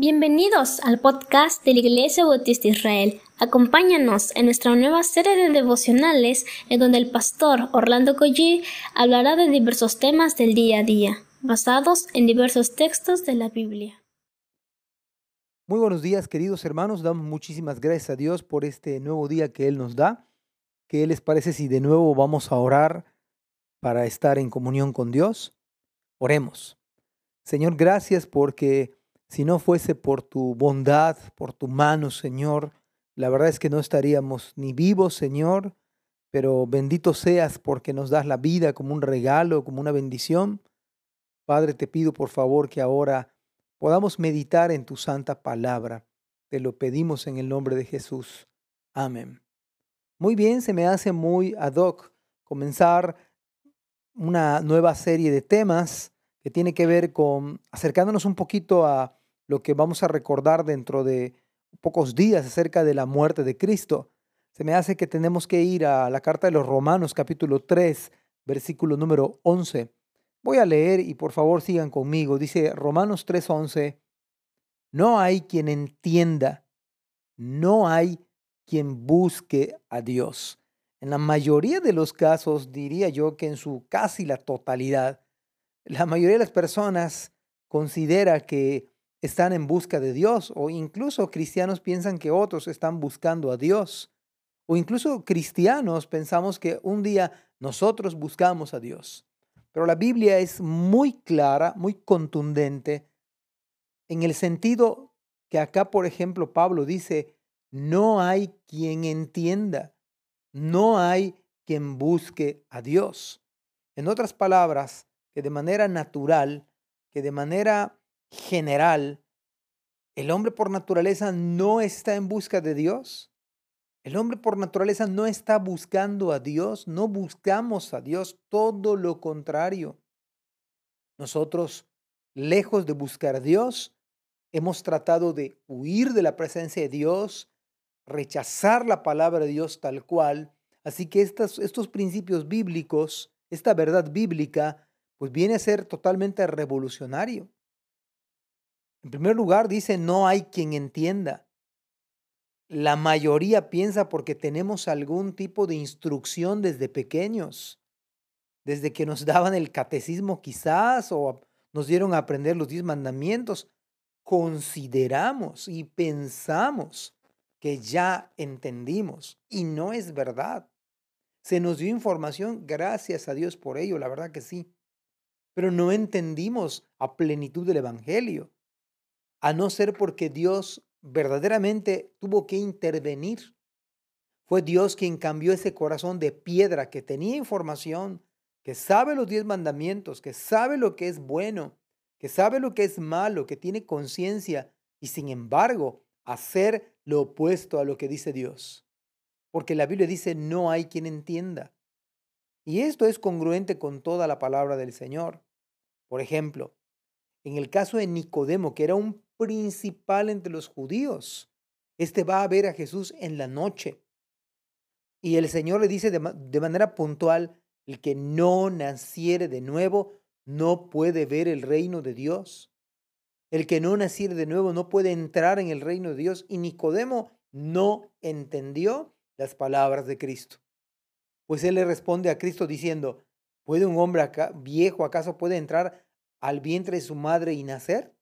Bienvenidos al podcast de la Iglesia Bautista Israel. Acompáñanos en nuestra nueva serie de devocionales en donde el pastor Orlando Collie hablará de diversos temas del día a día, basados en diversos textos de la Biblia. Muy buenos días, queridos hermanos. Damos muchísimas gracias a Dios por este nuevo día que Él nos da. ¿Qué les parece si de nuevo vamos a orar para estar en comunión con Dios? Oremos. Señor, gracias porque si no fuese por tu bondad, por tu mano, Señor, la verdad es que no estaríamos ni vivos, Señor, pero bendito seas porque nos das la vida como un regalo, como una bendición. Padre, te pido por favor que ahora podamos meditar en tu santa palabra. Te lo pedimos en el nombre de Jesús. Amén. Muy bien, se me hace muy ad hoc comenzar una nueva serie de temas que tiene que ver con acercándonos un poquito a lo que vamos a recordar dentro de pocos días acerca de la muerte de Cristo. Se me hace que tenemos que ir a la carta de los Romanos capítulo 3, versículo número 11. Voy a leer y por favor sigan conmigo. Dice Romanos 3:11, no hay quien entienda, no hay quien busque a Dios. En la mayoría de los casos, diría yo que en su casi la totalidad, la mayoría de las personas considera que están en busca de Dios o incluso cristianos piensan que otros están buscando a Dios o incluso cristianos pensamos que un día nosotros buscamos a Dios. Pero la Biblia es muy clara, muy contundente en el sentido que acá, por ejemplo, Pablo dice, no hay quien entienda, no hay quien busque a Dios. En otras palabras, que de manera natural, que de manera general, el hombre por naturaleza no está en busca de Dios. El hombre por naturaleza no está buscando a Dios, no buscamos a Dios, todo lo contrario. Nosotros, lejos de buscar a Dios, hemos tratado de huir de la presencia de Dios, rechazar la palabra de Dios tal cual. Así que estos, principios bíblicos, esta verdad bíblica, pues viene a ser totalmente revolucionario. En primer lugar, dice, no hay quien entienda. La mayoría piensa porque tenemos algún tipo de instrucción desde pequeños, desde que nos daban el catecismo quizás o nos dieron a aprender los diez mandamientos, consideramos y pensamos que ya entendimos y no es verdad. Se nos dio información, gracias a Dios por ello, la verdad que sí, pero no entendimos a plenitud del Evangelio a no ser porque Dios verdaderamente tuvo que intervenir. Fue Dios quien cambió ese corazón de piedra que tenía información, que sabe los diez mandamientos, que sabe lo que es bueno, que sabe lo que es malo, que tiene conciencia y sin embargo hacer lo opuesto a lo que dice Dios. Porque la Biblia dice no hay quien entienda. Y esto es congruente con toda la palabra del Señor. Por ejemplo, en el caso de Nicodemo, que era un principal entre los judíos. Este va a ver a Jesús en la noche. Y el Señor le dice de, manera puntual, el que no naciere de nuevo no puede ver el reino de Dios. El que no naciere de nuevo no puede entrar en el reino de Dios. Y Nicodemo no entendió las palabras de Cristo. Pues él le responde a Cristo diciendo, ¿puede un hombre acá, viejo acaso puede entrar al vientre de su madre y nacer?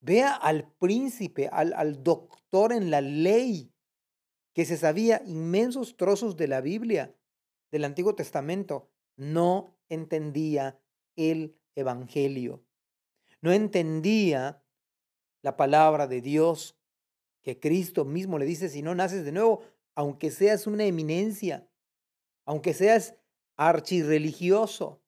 Vea al príncipe, al, al doctor en la ley, que se sabía inmensos trozos de la Biblia, del Antiguo Testamento, no entendía el Evangelio. No entendía la palabra de Dios, que Cristo mismo le dice, si no naces de nuevo, aunque seas una eminencia, aunque seas archirreligioso,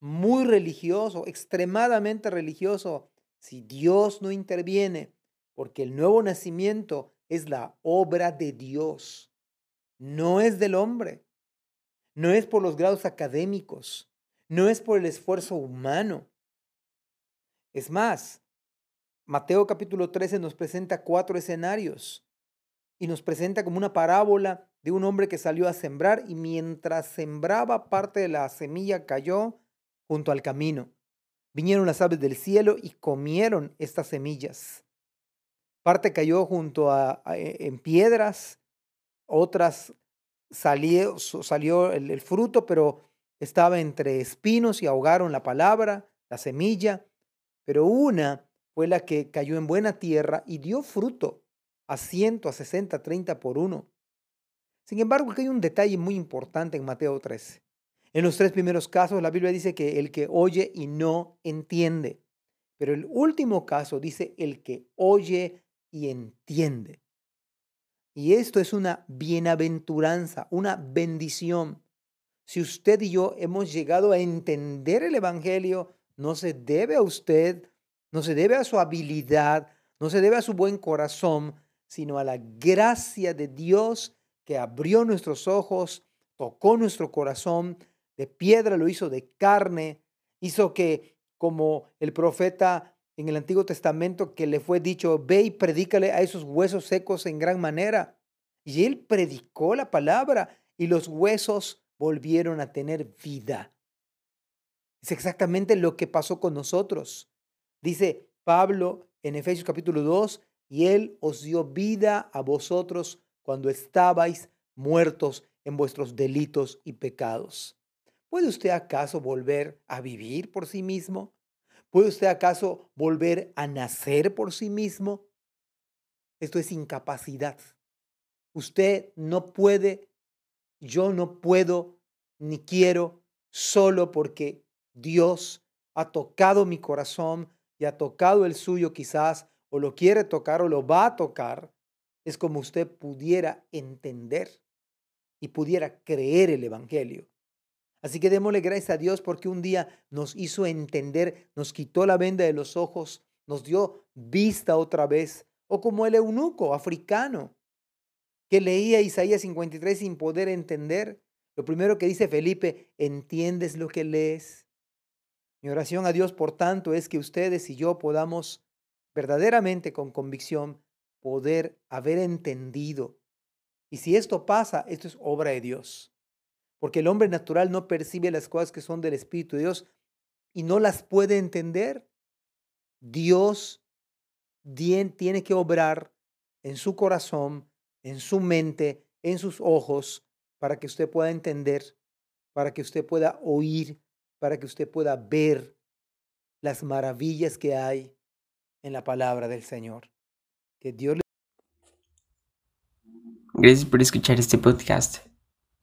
muy religioso, extremadamente religioso, si Dios no interviene, porque el nuevo nacimiento es la obra de Dios, no es del hombre, no es por los grados académicos, no es por el esfuerzo humano. Es más, Mateo capítulo 13 nos presenta cuatro escenarios y nos presenta como una parábola de un hombre que salió a sembrar y mientras sembraba parte de la semilla cayó junto al camino Vinieron las aves del cielo y comieron estas semillas. Parte cayó junto a, e, en piedras, otras salió, salió el fruto, pero estaba entre espinos y ahogaron la palabra, la semilla. Pero una fue la que cayó en buena tierra y dio fruto a ciento, a sesenta, treinta por uno. Sin embargo, aquí hay un detalle muy importante en Mateo 13. En los tres primeros casos, la Biblia dice que el que oye y no entiende. Pero el último caso dice el que oye y entiende. Y esto es una bienaventuranza, una bendición. Si usted y yo hemos llegado a entender el Evangelio, no se debe a usted, no se debe a su habilidad, no se debe a su buen corazón, sino a la gracia de Dios que abrió nuestros ojos, tocó nuestro corazón, de piedra lo hizo de carne, hizo que como el profeta en el Antiguo Testamento que le fue dicho, ve y predícale a esos huesos secos en gran manera. Y él predicó la palabra y los huesos volvieron a tener vida. Es exactamente lo que pasó con nosotros. Dice Pablo en Efesios capítulo 2, y Él os dio vida a vosotros cuando estabais muertos en vuestros delitos y pecados. ¿Puede usted acaso volver a vivir por sí mismo? ¿Puede usted acaso volver a nacer por sí mismo? Esto es incapacidad. Usted no puede, yo no puedo, ni quiero, solo porque Dios ha tocado mi corazón y ha tocado el suyo quizás o lo quiere tocar o lo va a tocar, es como usted pudiera entender y pudiera creer el Evangelio. Así que démosle gracias a Dios porque un día nos hizo entender, nos quitó la venda de los ojos, nos dio vista otra vez, o como el eunuco africano que leía Isaías 53 sin poder entender. Lo primero que dice Felipe, ¿entiendes lo que lees? Mi oración a Dios, por tanto, es que ustedes y yo podamos verdaderamente con convicción poder haber entendido. Y si esto pasa, esto es obra de Dios. Porque el hombre natural no percibe las cosas que son del Espíritu de Dios y no las puede entender. Dios tiene que obrar en su corazón, en su mente, en sus ojos, para que usted pueda entender, para que usted pueda oír, para que usted pueda ver las maravillas que hay en la palabra del Señor. Que Dios le... Gracias por escuchar este podcast.